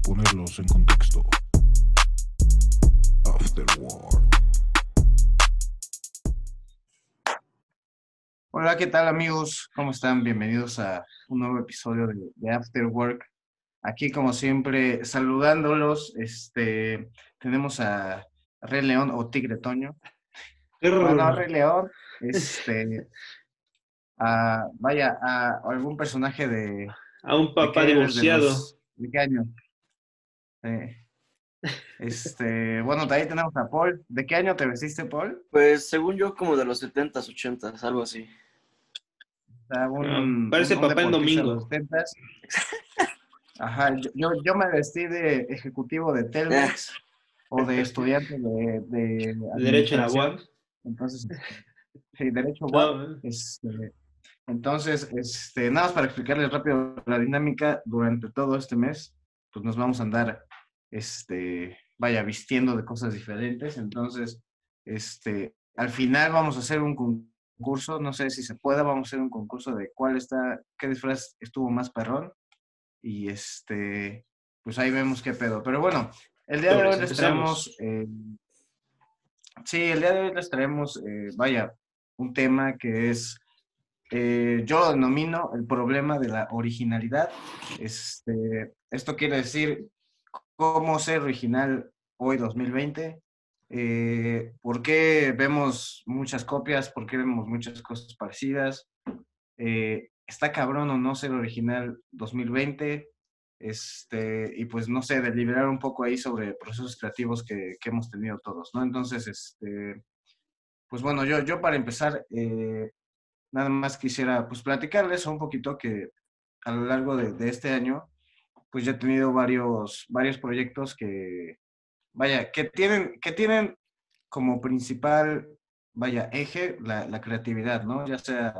para ponerlos en contexto. Afterworld. Hola, ¿qué tal amigos? ¿Cómo están? Bienvenidos a un nuevo episodio de, de After Work. Aquí, como siempre, saludándolos, este, tenemos a Rey León o Tigre Toño. Bueno, Rey León, este, a, vaya, a algún personaje de... A un ¿de papá? De divorciado. los- ¿De qué año? Eh, este, bueno, ahí tenemos a Paul. ¿De qué año te vestiste, Paul? Pues según yo, como de los 70s, 80s, algo así. O sea, un- Ah, parece un- un papá en de domingo. los 70s. Ajá, yo, yo, me vestí de ejecutivo de Telmex o de estudiante de, de Derecho en la. UAP. Entonces, sí, derecho UAP. No, Este, entonces, este, nada más para explicarles rápido la dinámica, durante todo este mes, pues nos vamos a andar, este, vaya, vistiendo de cosas diferentes. Entonces, este, al final vamos a hacer un concurso, no sé si se pueda, vamos a hacer un concurso de cuál está, qué disfraz estuvo más perrón. Y este, pues ahí vemos qué pedo. Pero bueno, el día de hoy les traemos, eh, sí, el día de hoy les traemos, eh, vaya, un tema que es, eh, yo lo denomino el problema de la originalidad. Este, esto quiere decir cómo ser original hoy 2020. Eh, ¿Por qué vemos muchas copias? ¿Por qué vemos muchas cosas parecidas? Eh, ¿Está cabrón o no ser original 2020? Este, y pues no sé, deliberar un poco ahí sobre procesos creativos que, hemos tenido todos, ¿no? Entonces, este, pues bueno, yo, yo para empezar, eh, nada más quisiera pues platicarles un poquito que a lo largo de este año, pues ya he tenido varios, varios proyectos que, vaya, que tienen, que tienen como principal, vaya, eje la, la creatividad, ¿no? Ya sea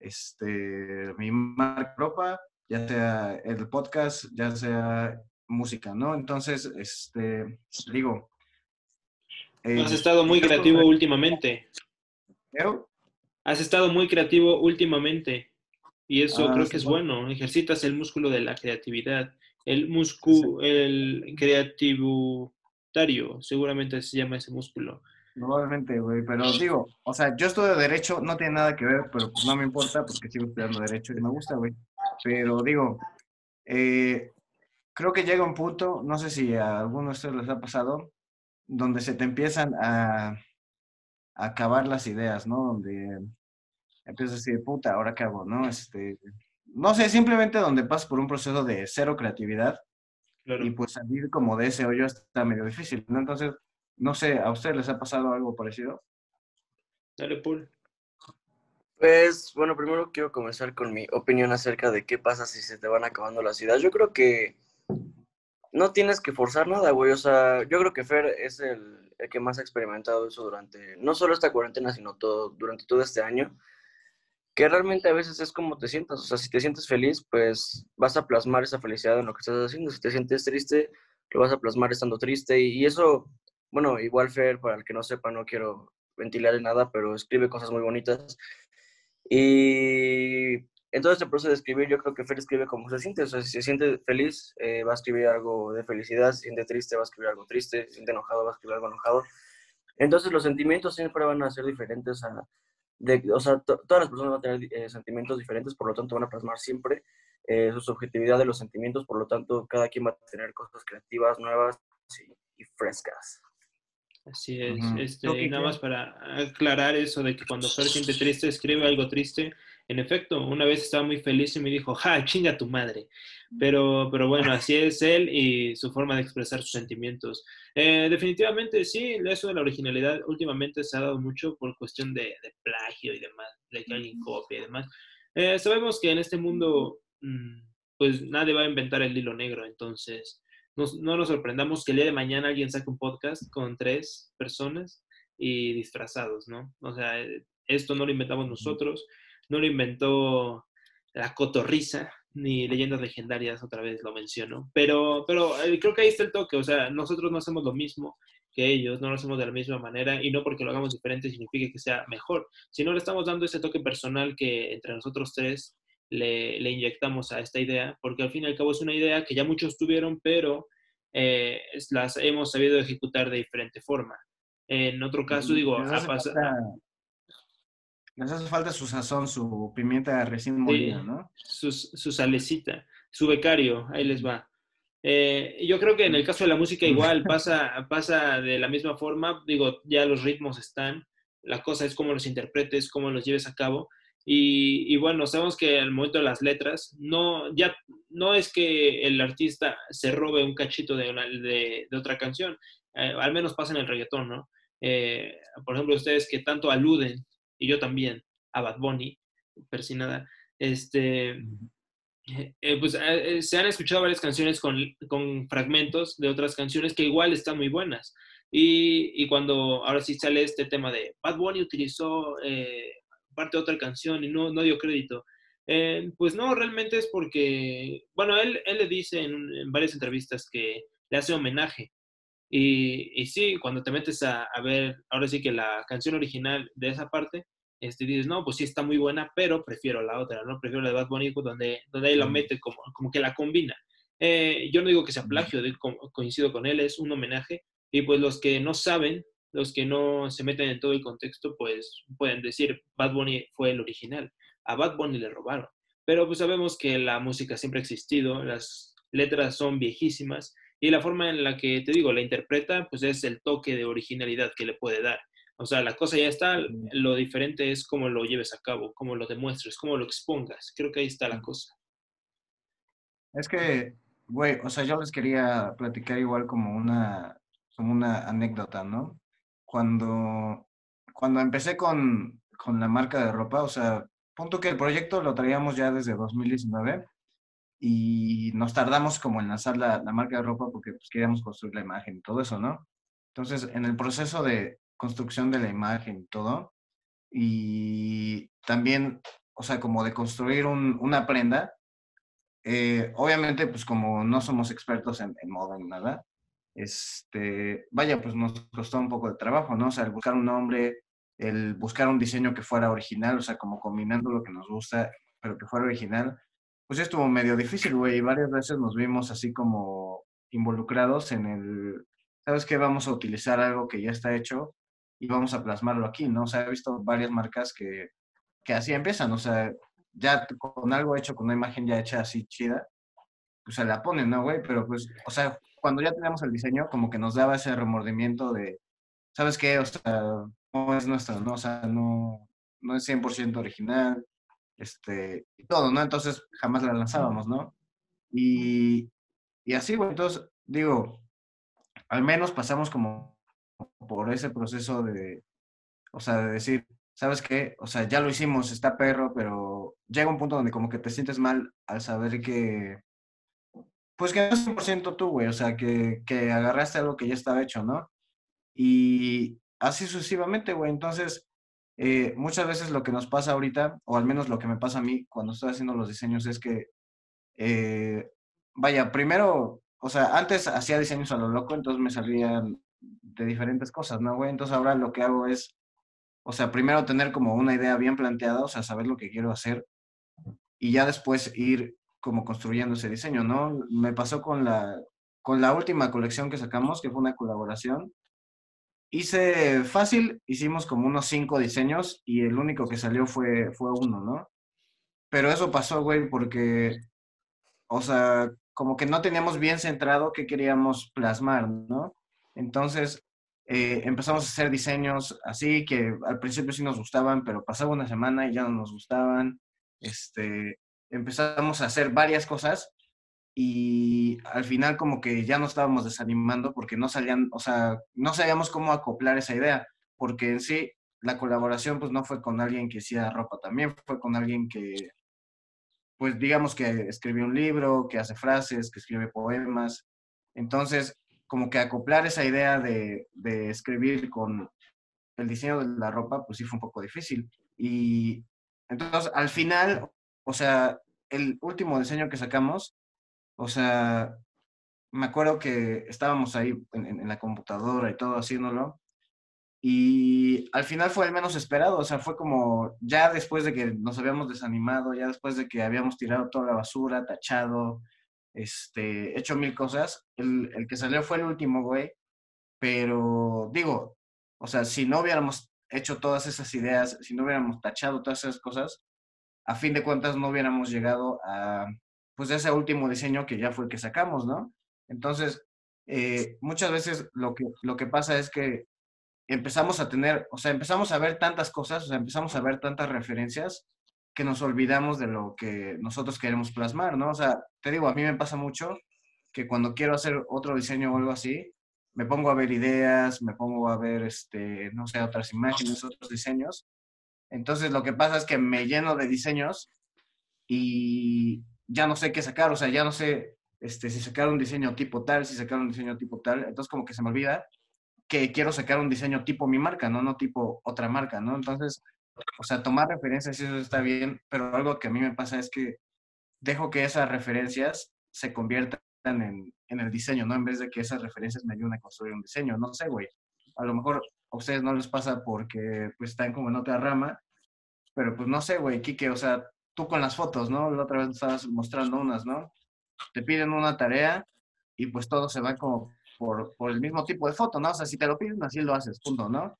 este, mi marca ropa, ya sea el podcast, ya sea música, ¿no? Entonces, este, digo... eh, Has estado muy creativo últimamente. proyectos- Has estado muy creativo últimamente. Y eso Ah, creo sí, que es bueno. bueno. Ejercitas el músculo de la creatividad. El músculo, el creativitario, seguramente se llama ese músculo. Probablemente, güey, pero digo, o sea, yo estudio Derecho, no tiene nada que ver, pero pues no me importa porque sigo estudiando Derecho y me gusta, güey. Pero digo, eh, creo que llega un punto, no sé si a alguno de ustedes les ha pasado, donde se te empiezan a, a acabar las ideas, ¿no? Donde empiezas a decir, puta, ¿ahora qué hago, no? Este, no sé, simplemente donde pasas por un proceso de cero creatividad Claro. y pues salir como de ese hoyo está medio difícil, ¿no? Entonces, no sé, ¿a ustedes les ha pasado algo parecido? Dale, Paul. Pues bueno, primero quiero comenzar con mi opinión acerca de qué pasa si se te van acabando las ideas. Yo creo que no tienes que forzar nada, güey. O sea, yo creo que Fer es el, el que más ha experimentado eso durante, no solo esta cuarentena, sino todo, durante todo este año. Que realmente a veces es como te sientas. O sea, si te sientes feliz, pues vas a plasmar esa felicidad en lo que estás haciendo. Si te sientes triste, lo vas a plasmar estando triste. Y, eso, bueno, igual Fer, para el que no sepa, no quiero ventilar en nada, pero escribe cosas muy bonitas. Y en todo este proceso de escribir, yo creo que Fer escribe como se siente. O sea, si se siente feliz, eh, va a escribir algo de felicidad. Si se siente triste, va a escribir algo triste. Si se siente enojado, va a escribir algo enojado. Entonces, los sentimientos siempre van a ser diferentes. A, de, o sea, to- todas las personas van a tener eh, sentimientos diferentes, por lo tanto, van a plasmar siempre eh, su subjetividad de los sentimientos. Por lo tanto, cada quien va a tener cosas creativas, nuevas y, y frescas. Así es. Este, nada más para aclarar eso de que cuando Fer siente triste, escribe algo triste. En efecto, una vez estaba muy feliz y me dijo, ¡ja, chinga tu madre! Pero, pero bueno, así es él y su forma de expresar sus sentimientos. Eh, definitivamente, sí, eso de la originalidad últimamente se ha dado mucho por cuestión de, de plagio y demás, de que alguien copia y demás. Eh, sabemos que en este mundo, mm, pues nadie va a inventar el hilo negro, entonces nos- no nos sorprendamos que el día de mañana alguien saque un podcast con tres personas y disfrazados, ¿no? O sea, eh, esto no lo inventamos nosotros, no lo inventó la cotorriza, ni leyendas legendarias, otra vez lo menciono, pero, pero eh, creo que ahí está el toque, o sea, nosotros no hacemos lo mismo que ellos, no lo hacemos de la misma manera y no porque lo hagamos diferente significa que sea mejor, sino le estamos dando ese toque personal que entre nosotros tres le, le inyectamos a esta idea, porque al fin y al cabo es una idea que ya muchos tuvieron, pero eh, las hemos sabido ejecutar de diferente forma. En otro caso, digo, ha pasado... les hace falta su sazón, su pimienta recién molida, ¿no? su, su salecita, su becario, ahí les va. Eh, yo creo que en el caso de la música igual pasa, pasa de la misma forma, digo, ya los ritmos están, la cosa es cómo los interpretes, cómo los lleves a cabo. Y, y bueno, sabemos que al momento de las letras, no, ya, no es que el artista se robe un cachito de, una- de, de otra canción, eh, al menos pasa en el reggaetón, ¿no? Eh, por ejemplo, ustedes que tanto aluden, y yo también, a Bad Bunny, persinada, este, eh, pues eh, eh, se han escuchado varias canciones con, con fragmentos de otras canciones que igual están muy buenas. Y, y cuando ahora sí sale este tema de Bad Bunny utilizó eh, parte de otra canción y no, no dio crédito. Eh, pues no, realmente es porque, bueno, él, él le dice en varias entrevistas que le hace homenaje. Y, y sí, cuando te metes a, a ver, ahora sí que la canción original de esa parte, este, dices, no, pues sí está muy buena, pero prefiero la otra, ¿no? Prefiero la de Bad Bunny, donde, donde él la Mm. mete como, como que la combina. Eh, yo no digo que sea plagio, de- co- coincido con él, es un homenaje. Y pues los que no saben, los que no se meten en todo el contexto, pues pueden decir, Bad Bunny fue el original. A Bad Bunny le robaron. Pero pues sabemos que la música siempre ha existido, las letras son viejísimas y la forma en la que, te digo, la interpreta, pues es el toque de originalidad que le puede dar. O sea, la cosa ya está, lo diferente es cómo lo lleves a cabo, cómo lo demuestres, cómo lo expongas. Creo que ahí está la cosa. Es que, güey, o sea, yo les quería platicar igual como una, como una anécdota, ¿no? Cuando, cuando empecé con, con la marca de ropa, o sea, punto que el proyecto lo traíamos ya desde 2019 y nos tardamos como en lanzar la, la marca de ropa porque pues, queríamos construir la imagen y todo eso, ¿no? Entonces, en el proceso de construcción de la imagen y todo, y también, o sea, como de construir un- una prenda, eh, obviamente, pues como no somos expertos en, en moda ni nada, este, vaya, pues nos costó un poco de trabajo, ¿no? O sea, el buscar un nombre, el buscar un diseño que fuera original, o sea, como combinando lo que nos gusta, pero que fuera original, pues estuvo medio difícil, güey, y varias veces nos vimos así como involucrados en el, ¿sabes qué? Vamos a utilizar algo que ya está hecho y vamos a plasmarlo aquí, ¿no? O sea, he visto varias marcas que, que así empiezan, o sea, ya con algo hecho, con una imagen ya hecha así chida, pues se la ponen, ¿no, güey? Pero pues, o sea, cuando ya teníamos el diseño, como que nos daba ese remordimiento de, ¿sabes qué? O sea, no es nuestro, ¿no? O sea, no, no es 100% original, este, y todo, ¿no? Entonces jamás la lanzábamos, ¿no? Y, y así, güey, entonces, digo, al menos pasamos como por ese proceso de, o sea, de decir, ¿sabes qué? O sea, ya lo hicimos, está perro, pero llega un punto donde como que te sientes mal al saber que, pues que no es 100% tú, güey, o sea, que, que agarraste algo que ya estaba hecho, ¿no? Y así sucesivamente, güey. Entonces, eh, muchas veces lo que nos pasa ahorita, o al menos lo que me pasa a mí cuando estoy haciendo los diseños, es que, eh, vaya, primero, o sea, antes hacía diseños a lo loco, entonces me salían de diferentes cosas, ¿no, güey? Entonces ahora lo que hago es, o sea, primero tener como una idea bien planteada, o sea, saber lo que quiero hacer y ya después ir como construyendo ese diseño, ¿no? Me pasó con la, con la última colección que sacamos, que fue una colaboración. Hice fácil, hicimos como unos cinco diseños y el único que salió fue, fue uno, ¿no? Pero eso pasó, güey, porque, o sea, como que no teníamos bien centrado qué queríamos plasmar, ¿no? Entonces, eh, empezamos a hacer diseños así que al principio sí nos gustaban, pero pasaba una semana y ya no nos gustaban. Este, empezamos a hacer varias cosas y al final como que ya nos estábamos desanimando porque no salían, o sea, no sabíamos cómo acoplar esa idea, porque en sí la colaboración pues no fue con alguien que hacía ropa, también fue con alguien que, pues digamos que escribió un libro, que hace frases, que escribe poemas. Entonces, como que acoplar esa idea de, de escribir con el diseño de la ropa, pues sí fue un poco difícil. Y entonces, al final, o sea, el último diseño que sacamos, o sea, me acuerdo que estábamos ahí en, la computadora y todo haciéndolo. Y al final fue el menos esperado, o sea, fue como ya después de que nos habíamos desanimado, ya después de que habíamos tirado toda la basura, tachado, este, hecho mil cosas, el, el que salió fue el último, güey. Pero digo, o sea, si no hubiéramos hecho todas esas ideas, si no hubiéramos tachado todas esas cosas, a fin de cuentas no hubiéramos llegado a, pues, ese último diseño que ya fue el que sacamos, ¿no? Entonces, eh, muchas veces lo que, lo que pasa es que empezamos a tener, o sea, empezamos a ver tantas cosas, o sea, empezamos a ver tantas referencias que nos olvidamos de lo que nosotros queremos plasmar, ¿no? O sea, te digo, a mí me pasa mucho que cuando quiero hacer otro diseño o algo así, me pongo a ver ideas, me pongo a ver, este, no sé, otras imágenes, otros diseños. Entonces lo que pasa es que me lleno de diseños y ya no sé qué sacar, o sea, ya no sé este, si sacar un diseño tipo tal, si sacar un diseño tipo tal, entonces como que se me olvida que quiero sacar un diseño tipo mi marca, ¿no? No tipo otra marca, ¿no? Entonces, o sea, tomar referencias, eso está bien, pero algo que a mí me pasa es que dejo que esas referencias se conviertan en, en el diseño, ¿no? En vez de que esas referencias me ayuden a construir un diseño. No sé, güey. A lo mejor a ustedes no les pasa porque pues están como en otra rama, pero pues no sé, güey, Kike, o sea, tú con las fotos, ¿no? La otra vez estabas mostrando unas, ¿no? Te piden una tarea y pues todo se va como por, por el mismo tipo de foto, ¿no? O sea, si te lo piden, así lo haces, punto, ¿no?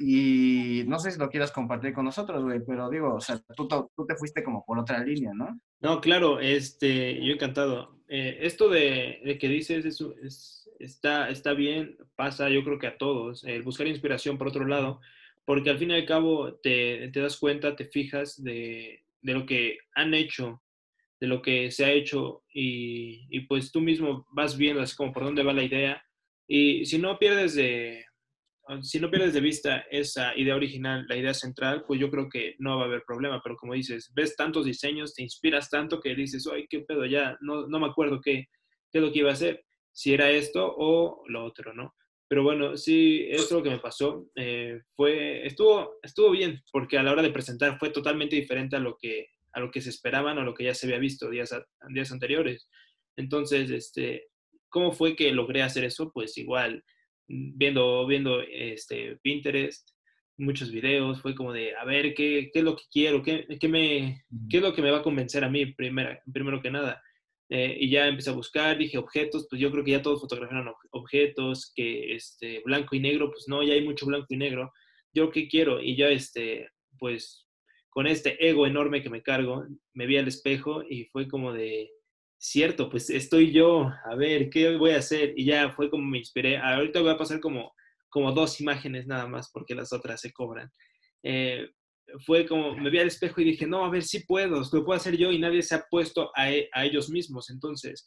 Y no sé si lo quieras compartir con nosotros, güey, pero digo, o sea, tú, tú te fuiste como por otra línea, ¿no? No, claro, este, yo encantado. Eh, esto de, de, que dices es, es, está, está bien, pasa yo creo que a todos, el buscar inspiración por otro lado, porque al fin y al cabo te, te das cuenta, te fijas de, de, lo que han hecho, de lo que se ha hecho y, y pues tú mismo vas viendo así como por dónde va la idea y si no pierdes de, si no pierdes de vista esa idea original, la idea central, pues yo creo que no va a haber problema. Pero como dices, ves tantos diseños, te inspiras tanto que dices, ay, qué pedo, ya no, no me acuerdo qué, qué es lo que iba a hacer, si era esto o lo otro, ¿no? Pero bueno, sí, esto lo que me pasó eh, fue, estuvo, estuvo bien, porque a la hora de presentar fue totalmente diferente a lo que, a lo que se esperaban o lo que ya se había visto días, días anteriores. Entonces, este, ¿cómo fue que logré hacer eso? Pues igual, viendo, viendo este, Pinterest, muchos videos, fue como de, a ver, ¿qué, qué es lo que quiero? ¿Qué, qué, me, ¿Qué es lo que me va a convencer a mí primero, primero que nada? Eh, y ya empecé a buscar, dije objetos, pues yo creo que ya todos fotografiaron objetos, que este, blanco y negro, pues no, ya hay mucho blanco y negro. Yo qué quiero, y ya este, pues con este ego enorme que me cargo, me vi al espejo y fue como de, cierto, pues estoy yo, a ver, ¿qué voy a hacer? Y ya fue como me inspiré. Ahorita voy a pasar como, como dos imágenes nada más, porque las otras se cobran. Eh, fue como, me vi al espejo y dije, no, a ver, sí puedo, lo puedo hacer yo y nadie se ha puesto a, a ellos mismos. Entonces,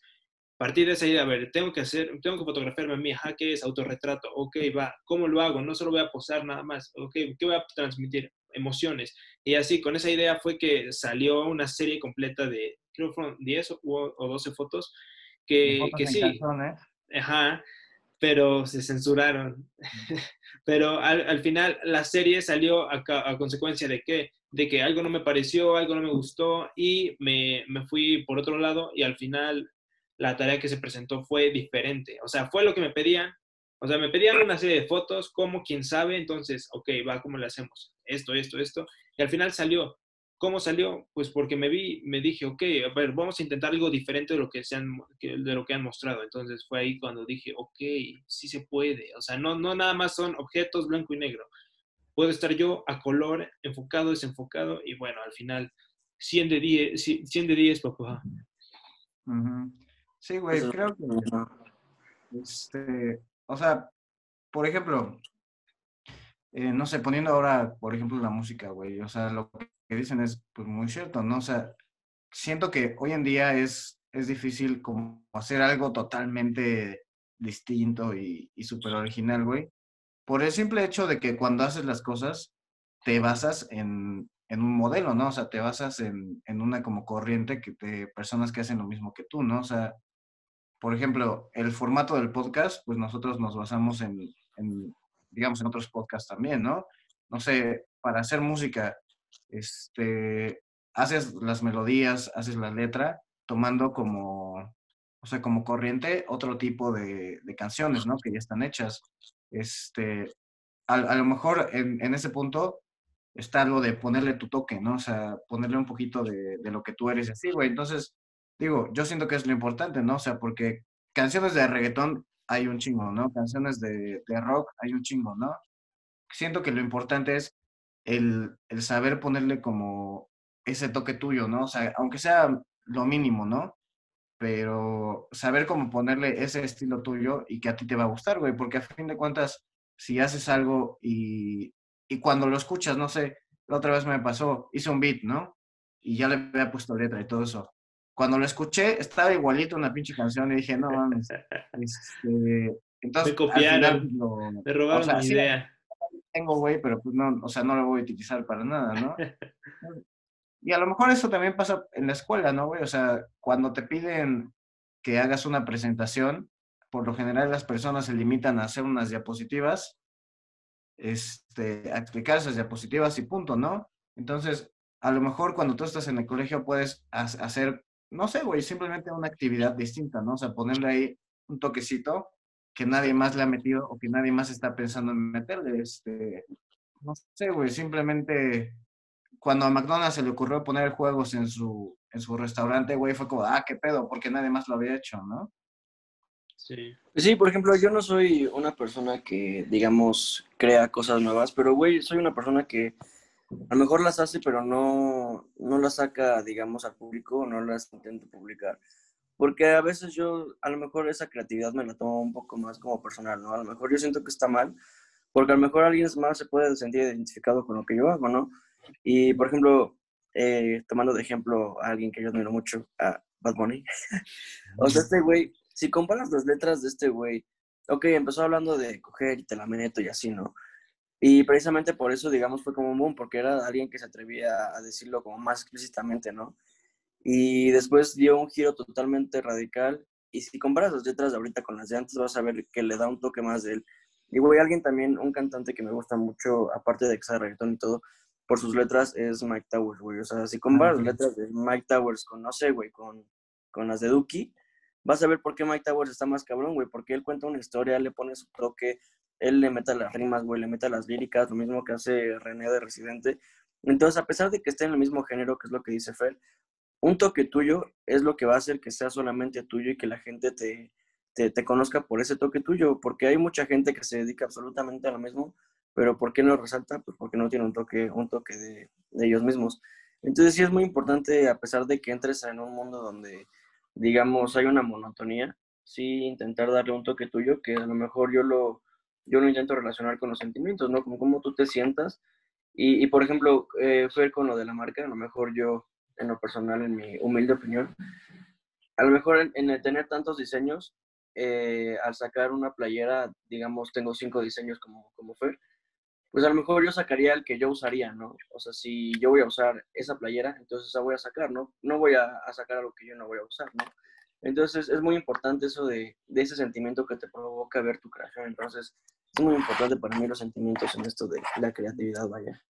partir de esa idea, a ver, tengo que hacer, tengo que fotografiarme a mí, ajá, ¿qué es autorretrato? Ok, va, ¿cómo lo hago? No solo voy a posar nada más, ok, ¿qué voy a transmitir? Emociones. Y así, con esa idea fue que salió una serie completa de creo que fueron 10 o, o 12 fotos, que, que sí. Calzones. Ajá, pero se censuraron. Pero al, al, final la serie salió a, a, consecuencia de que, de que algo no me pareció, algo no me gustó y me, me fui por otro lado y al final la tarea que se presentó fue diferente. O sea, fue lo que me pedían. O sea, me pedían una serie de fotos, como quién sabe, entonces, ok, va, ¿cómo le hacemos? Esto, esto, esto. Y al final salió. ¿Cómo salió? Pues porque me vi, me dije, ok, a ver, vamos a intentar algo diferente de lo que, se han, de lo que han mostrado. Entonces fue ahí cuando dije, ok, sí se puede. O sea, no, no nada más son objetos blanco y negro. Puedo estar yo a color, enfocado, desenfocado, y bueno, al final, 100 de 10, 100 de 10, papá. Uh -huh. Sí, güey, creo que, este, o sea, por ejemplo, eh, no sé, poniendo ahora, por ejemplo, la música, güey, o sea, lo que dicen es pues muy cierto, ¿no? O sea, siento que hoy en día es, es difícil como hacer algo totalmente distinto y, y súper original, güey, por el simple hecho de que cuando haces las cosas te basas en, en un modelo, ¿no? O sea, te basas en, en una como corriente que de personas que hacen lo mismo que tú, ¿no? O sea, por ejemplo, el formato del podcast, pues nosotros nos basamos en, en digamos, en otros podcasts también, ¿no? No sé, para hacer música, este, haces las melodías, haces la letra, tomando como, o sea, como corriente otro tipo de, canciones, ¿no? Que ya están hechas. Este, a, a lo mejor en, ese punto está algo de ponerle tu toque, ¿no? O sea, ponerle un poquito de, lo que tú eres así, güey. Entonces, digo, yo siento que es lo importante, ¿no? O sea, porque canciones de reggaetón hay un chingo, ¿no? Canciones de, de rock hay un chingo, ¿no? Siento que lo importante es el, el saber ponerle como ese toque tuyo, ¿no? O sea, aunque sea lo mínimo, ¿no? Pero saber cómo ponerle ese estilo tuyo y que a ti te va a gustar, güey, porque a fin de cuentas, si haces algo y, y cuando lo escuchas, no sé, la otra vez me pasó, hice un beat, ¿no? Y ya le había puesto letra y todo eso. Cuando lo escuché, estaba igualito una pinche canción y dije, no mames. Este, entonces, Me copiaron. al final lo- Me robaron o sea, mi sí, idea. Tengo, güey, pero pues no, o sea, no lo voy a utilizar para nada, ¿no? Y a lo mejor eso también pasa en la escuela, ¿no, güey? O sea, cuando te piden que hagas una presentación, por lo general las personas se limitan a hacer unas diapositivas, este, a explicar esas diapositivas y punto, ¿no? Entonces, a lo mejor cuando tú estás en el colegio puedes ha- hacer, no sé, güey, simplemente una actividad distinta, ¿no? O sea, ponerle ahí un toquecito que nadie más le ha metido o que nadie más está pensando en meterle, este, no sé, güey, simplemente cuando a McDonald's se le ocurrió poner juegos en su, en su restaurante, güey, fue como, ah, qué pedo, porque nadie más lo había hecho, ¿no? Sí. Sí, por ejemplo, yo no soy una persona que, digamos, crea cosas nuevas, pero, güey, soy una persona que a lo mejor las hace, pero no, no las saca, digamos, al público, no las intento publicar. Porque a veces yo, a lo mejor esa creatividad me la tomo un poco más como personal, ¿no? A lo mejor yo siento que está mal, porque a lo mejor alguien más se puede sentir identificado con lo que yo hago, ¿no? Y, por ejemplo, eh, tomando de ejemplo a alguien que yo admiro mucho, a Bad Bunny. o sea, este güey, si comparas las letras de este güey, ok, empezó hablando de coger y te la meto y así, ¿no? Y precisamente por eso, digamos, fue como un boom, porque era alguien que se atrevía a decirlo como más explícitamente, ¿no? Y después dio un giro totalmente radical. Y si comparas las letras de ahorita con las de antes, vas a ver que le da un toque más de él. Y, güey, alguien también, un cantante que me gusta mucho, aparte de que sea reggaetón y todo, por sus letras, es Mike Towers, güey. O sea, si comparas las letras de Mike Towers con, no sé, güey, con, con las de Duki, vas a ver por qué Mike Towers está más cabrón, güey. Porque él cuenta una historia, le pone su toque, él le mete las rimas, güey, le mete las líricas, lo mismo que hace René de Residente. Entonces, a pesar de que esté en el mismo género, que es lo que dice Fer, un toque tuyo es lo que va a hacer que sea solamente tuyo y que la gente te, te, conozca por ese toque tuyo, porque hay mucha gente que se dedica absolutamente a lo mismo, pero ¿por qué no resalta? Pues porque no tiene un toque, un toque de, ellos mismos. Entonces sí es muy importante, a pesar de que entres en un mundo donde, digamos, hay una monotonía, sí intentar darle un toque tuyo, que a lo mejor yo lo, yo lo intento relacionar con los sentimientos, ¿no? Como cómo tú te sientas. Y, por ejemplo, eh, Fer con lo de la marca, a lo mejor yo, en lo personal, en mi humilde opinión, a lo mejor en, en el tener tantos diseños, eh, al sacar una playera, digamos, tengo cinco diseños como, como Fer, pues a lo mejor yo sacaría el que yo usaría, ¿no? O sea, si yo voy a usar esa playera, entonces esa voy a sacar, ¿no? No voy a, a sacar algo que yo no voy a usar, ¿no? Entonces es muy importante eso de, de ese sentimiento que te provoca ver tu creación. Entonces es muy importante para mí los sentimientos en esto de la creatividad, vaya.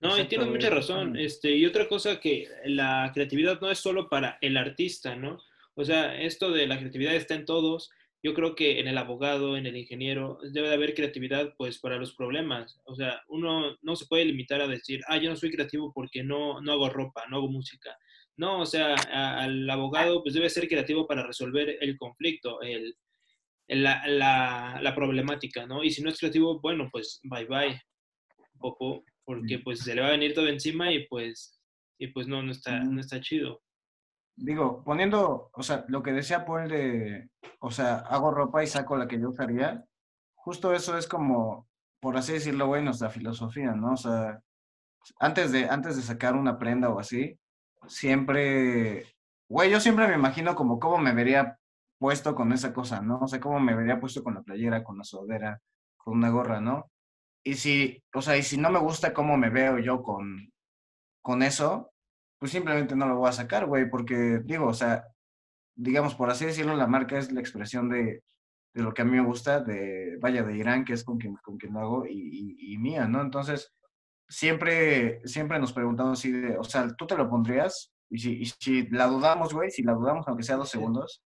No, y tienes mucha razón. Este, y otra cosa que la creatividad no es solo para el artista, ¿no? O sea, esto de la creatividad está en todos. Yo creo que en el abogado, en el ingeniero, debe de haber creatividad pues para los problemas. O sea, uno no se puede limitar a decir, ah, yo no soy creativo porque no, no hago ropa, no hago música. No, o sea, a- al abogado pues debe ser creativo para resolver el conflicto, el, el- la, la, la problemática, ¿no? Y si no es creativo, bueno, pues bye bye, popo, porque pues se le va a venir todo encima y pues, y pues no, no está, no está chido. Digo, poniendo, o sea, lo que decía Paul de, o sea, hago ropa y saco la que yo usaría, justo eso es como, por así decirlo, güey, nuestra filosofía, ¿no? O sea, antes de, antes de sacar una prenda o así, siempre, güey, yo siempre me imagino como cómo me vería puesto con esa cosa, ¿no? O sea, cómo me vería puesto con la playera, con la sudadera, con una gorra, ¿no? Y si, o sea, y si no me gusta cómo me veo yo con, con eso, pues simplemente no lo voy a sacar, güey, porque digo, o sea, digamos, por así decirlo, la marca es la expresión de, de lo que a mí me gusta, de, vaya, de Irán, que es con quien, con quien lo hago, y, y, y mía, ¿no? Entonces, siempre, siempre nos preguntamos así de, o sea, ¿tú te lo pondrías? Y si, y si la dudamos, güey, si la dudamos, aunque sea dos segundos,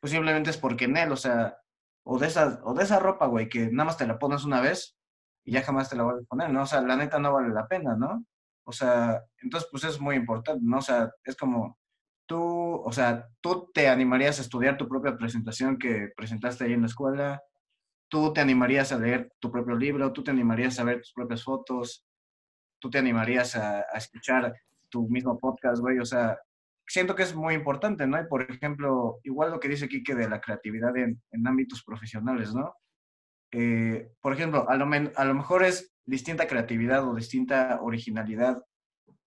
pues simplemente es porque en él, o sea, o de esa, o de esa ropa, güey, que nada más te la pones una vez, y ya jamás te la vuelves a poner, ¿no? O sea, la neta no vale la pena, ¿no? O sea, entonces pues es muy importante, ¿no? O sea, es como tú, o sea, tú te animarías a estudiar tu propia presentación que presentaste ahí en la escuela, tú te animarías a leer tu propio libro, tú te animarías a ver tus propias fotos, tú te animarías a, a escuchar tu mismo podcast, güey, o sea, siento que es muy importante, ¿no? Y por ejemplo, igual lo que dice Kike de la creatividad en, en ámbitos profesionales, ¿no? Eh, por ejemplo, a lo, a lo mejor es distinta creatividad o distinta originalidad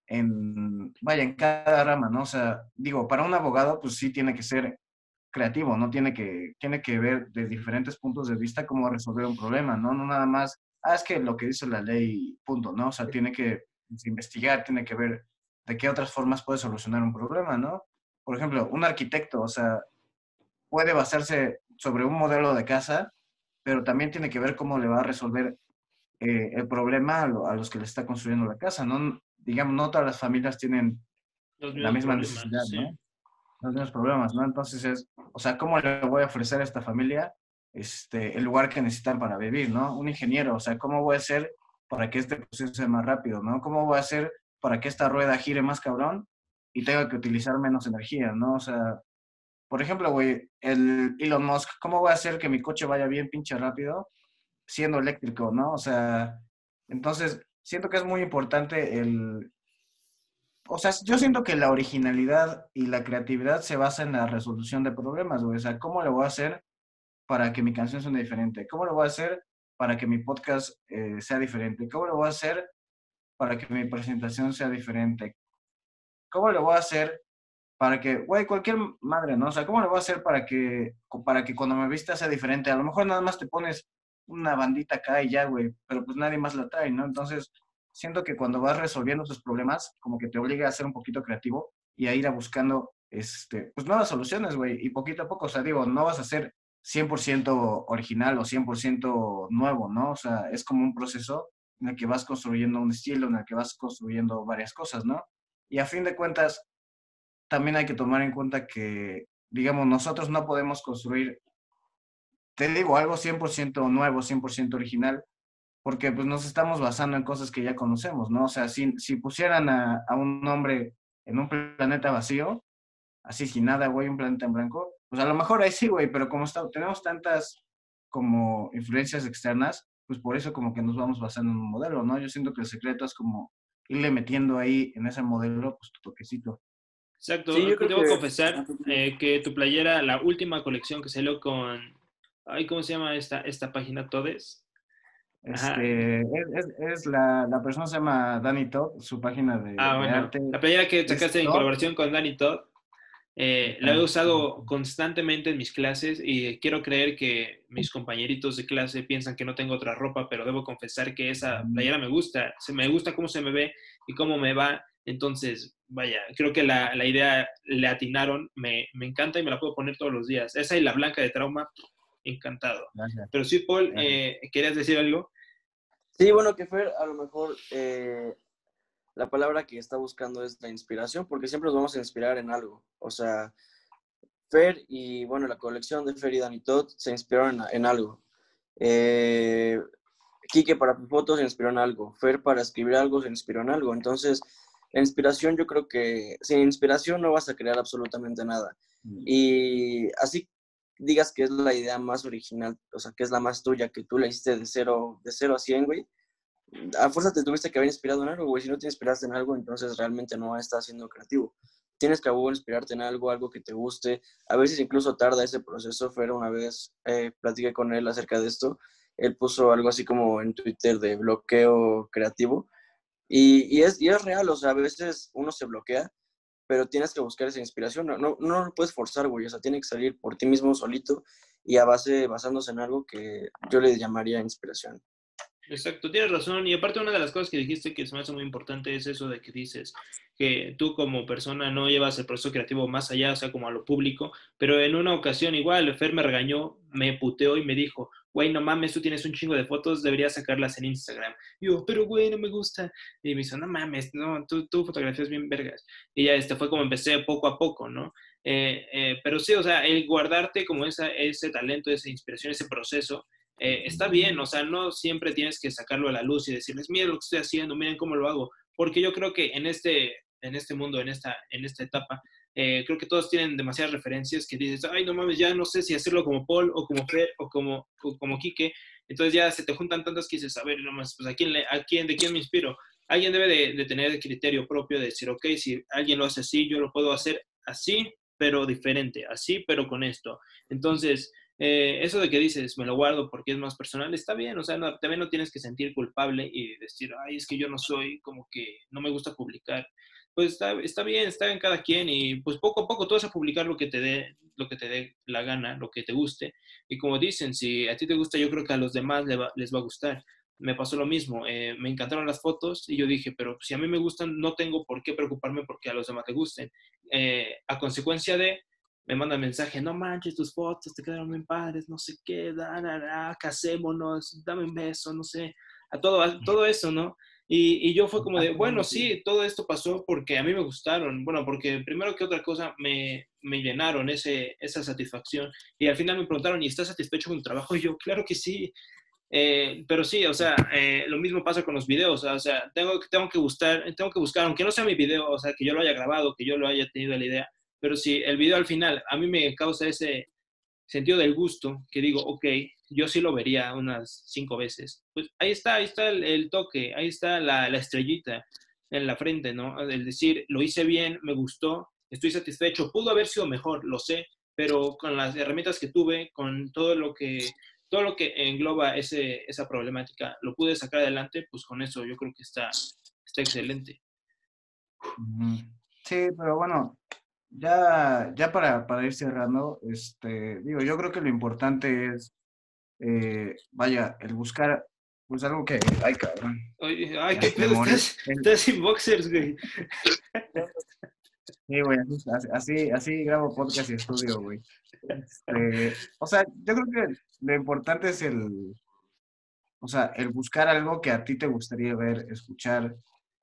en, vaya, en cada rama, ¿no? O sea, digo, para un abogado, pues sí tiene que ser creativo, ¿no? Tiene que, tiene que ver de diferentes puntos de vista cómo resolver un problema, ¿no? No nada más, ah, es que lo que dice la ley, punto, ¿no? O sea, tiene que pues, investigar, tiene que ver de qué otras formas puede solucionar un problema, ¿no? Por ejemplo, un arquitecto, o sea, puede basarse sobre un modelo de casa, pero también tiene que ver cómo le va a resolver eh, el problema a, lo- a los que le está construyendo la casa, ¿no? Digamos, no todas las familias tienen Los la misma necesidad, sí. ¿no? Los mismos problemas, ¿no? Entonces es, o sea, ¿cómo le voy a ofrecer a esta familia este, el lugar que necesitan para vivir, ¿no? Un ingeniero, o sea, ¿cómo voy a hacer para que este proceso sea más rápido, ¿no? ¿Cómo voy a hacer para que esta rueda gire más cabrón y tenga que utilizar menos energía, ¿no? O sea, por ejemplo, güey, el Elon Musk, ¿cómo voy a hacer que mi coche vaya bien pinche rápido siendo eléctrico, ¿no? O sea, entonces, siento que es muy importante el... O sea, yo siento que la originalidad y la creatividad se basa en la resolución de problemas, güey. O sea, ¿cómo le voy a hacer para que mi canción suene diferente? ¿Cómo lo voy a hacer para que mi podcast eh, sea diferente? ¿Cómo lo voy a hacer para que mi presentación sea diferente? ¿Cómo lo voy a hacer para que, güey, cualquier madre, ¿no? O sea, ¿cómo lo voy a hacer para que, para que cuando me vista sea diferente? A lo mejor nada más te pones una bandita acá y ya, güey, pero pues nadie más la trae, ¿no? Entonces, siento que cuando vas resolviendo esos problemas, como que te obliga a ser un poquito creativo y a ir a buscando, este, pues nuevas soluciones, güey, y poquito a poco, o sea, digo, no vas a ser 100% original o 100% nuevo, ¿no? O sea, es como un proceso en el que vas construyendo un estilo, en el que vas construyendo varias cosas, ¿no? Y a fin de cuentas, también hay que tomar en cuenta que, digamos, nosotros no podemos construir, te digo, algo 100% nuevo, 100% original, porque pues nos estamos basando en cosas que ya conocemos, ¿no? O sea, si, si pusieran a, a un hombre en un planeta vacío, así sin nada, güey, un planeta en blanco, pues a lo mejor ahí sí, güey, pero como tenemos tantas como influencias externas, pues por eso como que nos vamos basando en un modelo, ¿no? Yo siento que el secreto es como irle metiendo ahí en ese modelo, pues tu toquecito. Exacto. Sí, yo Debo que- confesar eh, que tu playera, la última colección que salió con... Ay, ¿cómo se llama esta, esta página? Todes. Este, es, es, la, la persona se llama Dani Todd, su página de, Ah, de bueno. arte. La playera que sacaste en Todd. colaboración con Danny Todd, eh, la he usado constantemente en mis clases y quiero creer que mis compañeritos de clase piensan que no tengo otra ropa, pero debo confesar que esa playera me gusta. Se me gusta cómo se me ve y cómo me va. Entonces, vaya, creo que la, la idea le atinaron. Me, me encanta y me la puedo poner todos los días. Esa y la blanca de trauma, encantado. Gracias. Pero sí, Paul, eh, ¿querías decir algo? Sí, bueno, que Fer, a lo mejor eh, la palabra que está buscando es la inspiración, porque siempre nos vamos a inspirar en algo. O sea, Fer y, bueno, la colección de Fer y Dani Todd se inspiraron en, en algo. Eh, Quique para sus fotos se inspiró en algo. Fer para escribir algo se inspiró en algo. Entonces, la inspiración, yo creo que sin inspiración no vas a crear absolutamente nada. Y así digas que es la idea más original, o sea, que es la más tuya, que tú la hiciste de cero, de cero a 100, güey, a fuerza te tuviste que haber inspirado en algo, güey. Si no te inspiraste en algo, entonces realmente no estás siendo creativo. Tienes que a huevo inspirarte en algo, algo que te guste. A veces incluso tarda ese proceso. Fer, una vez eh, platiqué con él acerca de esto. Él puso algo así como en Twitter de bloqueo creativo. Y, es, y es real, o sea, a veces uno se bloquea, pero tienes que buscar esa inspiración. No, no, no lo puedes forzar, güey. O sea, tiene que salir por ti mismo solito y a base, basándose en algo que yo le llamaría inspiración. Exacto, tienes razón. Y aparte una de las cosas que dijiste que se me hace muy importante es eso de que dices que tú como persona no llevas el proceso creativo más allá, o sea, como a lo público, pero en una ocasión igual, Fer me regañó, me puteó y me dijo, güey, no mames, tú tienes un chingo de fotos, deberías sacarlas en Instagram. Yo, pero güey, no me gusta. Y me dice, no mames, no, tú, tú fotografías bien vergas. Y ya este fue como empecé poco a poco, ¿no? Eh, eh, pero sí, o sea, el guardarte como esa, ese talento, esa inspiración, ese proceso, eh, está bien, o sea, no siempre tienes que sacarlo a la luz y decirles, miren lo que estoy haciendo, miren cómo lo hago, porque yo creo que en este, en este mundo, en esta, en esta etapa, eh, creo que todos tienen demasiadas referencias que dices, ay, no mames, ya no sé si hacerlo como Paul o como Fer o como, o como Quique, entonces ya se te juntan tantas que dices, a ver, nomás, pues ¿a quién, le, a quién, ¿de quién me inspiro? Alguien debe de, tener el criterio propio de decir, ok, si alguien lo hace así, yo lo puedo hacer así, pero diferente, así, pero con esto. Entonces, eh, eso de que dices, me lo guardo porque es más personal, está bien, o sea, no, también no tienes que sentir culpable y decir, ay, es que yo no soy, como que no me gusta publicar. Pues está, está bien, está en cada quien y pues poco a poco tú vas a publicar lo que te dé lo que te dé la gana, lo que te guste. Y como dicen, si a ti te gusta, yo creo que a los demás les va, les va a gustar. Me pasó lo mismo, eh, me encantaron las fotos y yo dije, pero si a mí me gustan, no tengo por qué preocuparme porque a los demás te gusten. Eh, a consecuencia de, me manda mensaje, no manches tus fotos, te quedaron bien padres, no sé qué, da, da, da, casémonos, dame un beso, no sé, a todo, a todo eso, ¿no? Y, y, yo fue como de, bueno, sí, todo esto pasó porque a mí me gustaron, bueno, porque primero que otra cosa me, me llenaron ese, esa satisfacción. Y al final me preguntaron, ¿y estás satisfecho con tu trabajo? Y yo, claro que sí, eh, pero sí, o sea, eh, lo mismo pasa con los videos, o sea, tengo, tengo, que buscar, tengo que buscar, aunque no sea mi video, o sea, que yo lo haya grabado, que yo lo haya tenido la idea, pero si el video al final a mí me causa ese sentido del gusto, que digo, ok, yo sí lo vería unas cinco veces, pues ahí está, ahí está el, toque, ahí está la, la, estrellita en la frente, ¿no? El decir, lo hice bien, me gustó, estoy satisfecho, pudo haber sido mejor, lo sé, pero con las herramientas que tuve, con todo lo que, todo lo que engloba ese, esa problemática, lo pude sacar adelante, pues con eso yo creo que está, está excelente. Sí, pero bueno, ya, ya para, para ir cerrando, este, digo, yo creo que lo importante es, eh, vaya, el buscar, pues algo que, ay cabrón. Ay, ay qué pedo, estás, estás sin boxers, güey. Sí, güey, así, así, así grabo podcast y estudio, güey. Este, o sea, yo creo que lo importante es el, o sea, el buscar algo que a ti te gustaría ver, escuchar,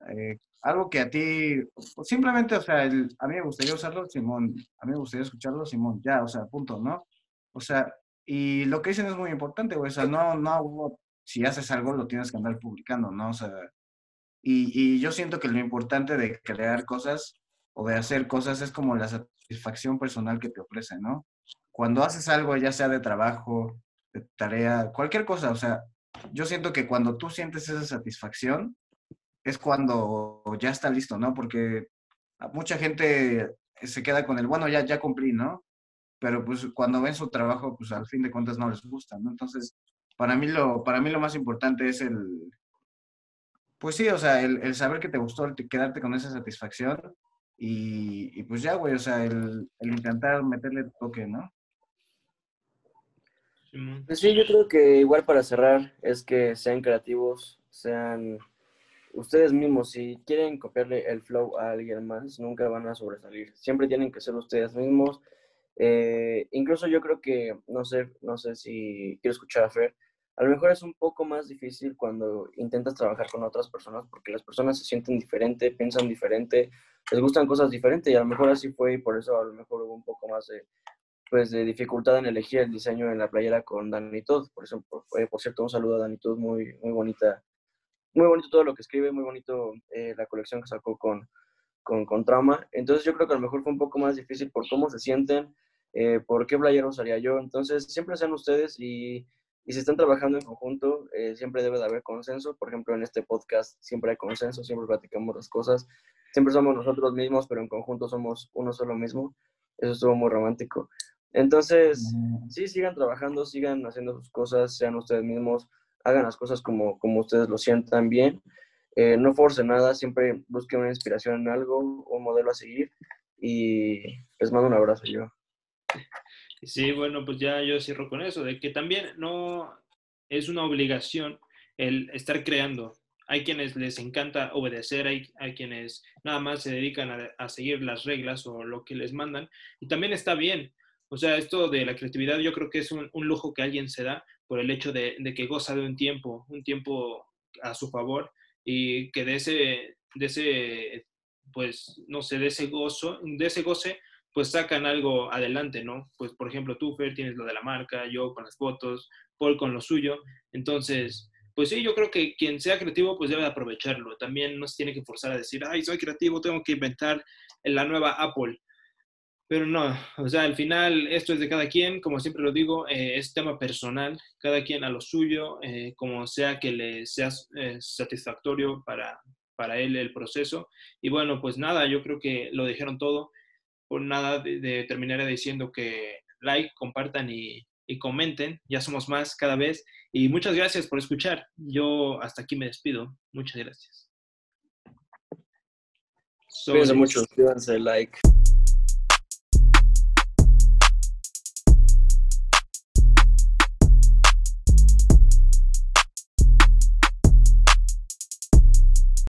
eh, algo que a ti, pues, simplemente, o sea, el, a mí me gustaría usarlo, Simón, a mí me gustaría escucharlo, Simón, ya, o sea, punto, ¿no? O sea, y lo que dicen es muy importante, güey, o sea, no, no, si haces algo lo tienes que andar publicando, ¿no? O sea, y, y yo siento que lo importante de crear cosas o de hacer cosas es como la satisfacción personal que te ofrece, ¿no? Cuando haces algo, ya sea de trabajo, de tarea, cualquier cosa, o sea, yo siento que cuando tú sientes esa satisfacción, es cuando ya está listo, ¿no? Porque mucha gente se queda con el, bueno, ya, ya cumplí, ¿no? Pero pues cuando ven su trabajo, pues al fin de cuentas no les gusta, ¿no? Entonces, para mí lo, para mí lo más importante es el, pues sí, o sea, el, el saber que te gustó, el quedarte con esa satisfacción y, y pues ya, güey, o sea, el, el intentar meterle toque, ¿no? Pues sí, yo creo que igual para cerrar es que sean creativos, sean ustedes mismos, si quieren copiarle el flow a alguien más, nunca van a sobresalir. Siempre tienen que ser ustedes mismos. Eh, incluso yo creo que, no sé, no sé si quiero escuchar a Fer, a lo mejor es un poco más difícil cuando intentas trabajar con otras personas porque las personas se sienten diferente, piensan diferente, les gustan cosas diferentes y a lo mejor así fue y por eso a lo mejor hubo un poco más de, pues, de dificultad en elegir el diseño en la playera con Dani Todd. Por, por, por cierto, un saludo a Dani Todd, muy, muy bonita muy bonito todo lo que escribe, muy bonito eh, la colección que sacó con, con, con, Trauma. Entonces yo creo que a lo mejor fue un poco más difícil por cómo se sienten, eh, por qué playero usaría yo. Entonces siempre sean ustedes y, y si están trabajando en conjunto, eh, siempre debe de haber consenso. Por ejemplo, en este podcast siempre hay consenso, siempre platicamos las cosas. Siempre somos nosotros mismos, pero en conjunto somos uno solo mismo. Eso estuvo muy romántico. Entonces, sí, sigan trabajando, sigan haciendo sus cosas, sean ustedes mismos hagan las cosas como, como ustedes lo sientan bien. Eh, no force nada, siempre busquen una inspiración en algo, un modelo a seguir y les mando un abrazo yo. Sí, bueno, pues ya yo cierro con eso, de que también no es una obligación el estar creando. Hay quienes les encanta obedecer, hay, hay quienes nada más se dedican a, a, seguir las reglas o lo que les mandan. Y también está bien. O sea, esto de la creatividad yo creo que es un, un lujo que alguien se da por el hecho de, de, que goza de un tiempo, un tiempo a su favor y que de ese, de ese, pues, no sé, de ese gozo, de ese goce pues sacan algo adelante, ¿no? Pues por ejemplo, tú, Fer, tienes lo de la marca, yo con las fotos, Paul con lo suyo. Entonces, pues sí, yo creo que quien sea creativo, pues debe aprovecharlo. También no se tiene que forzar a decir, ay, soy creativo, tengo que inventar la nueva Apple. Pero no, o sea, al final esto es de cada quien, como siempre lo digo, eh, es tema personal, cada quien a lo suyo, eh, como sea que le sea eh, satisfactorio para, para él el proceso. Y bueno, pues nada, yo creo que lo dijeron todo. Por nada, de, de terminaré diciendo que like, compartan y, y comenten, ya somos más cada vez. Y muchas gracias por escuchar. Yo hasta aquí me despido. Muchas gracias. Cuídense mucho, like.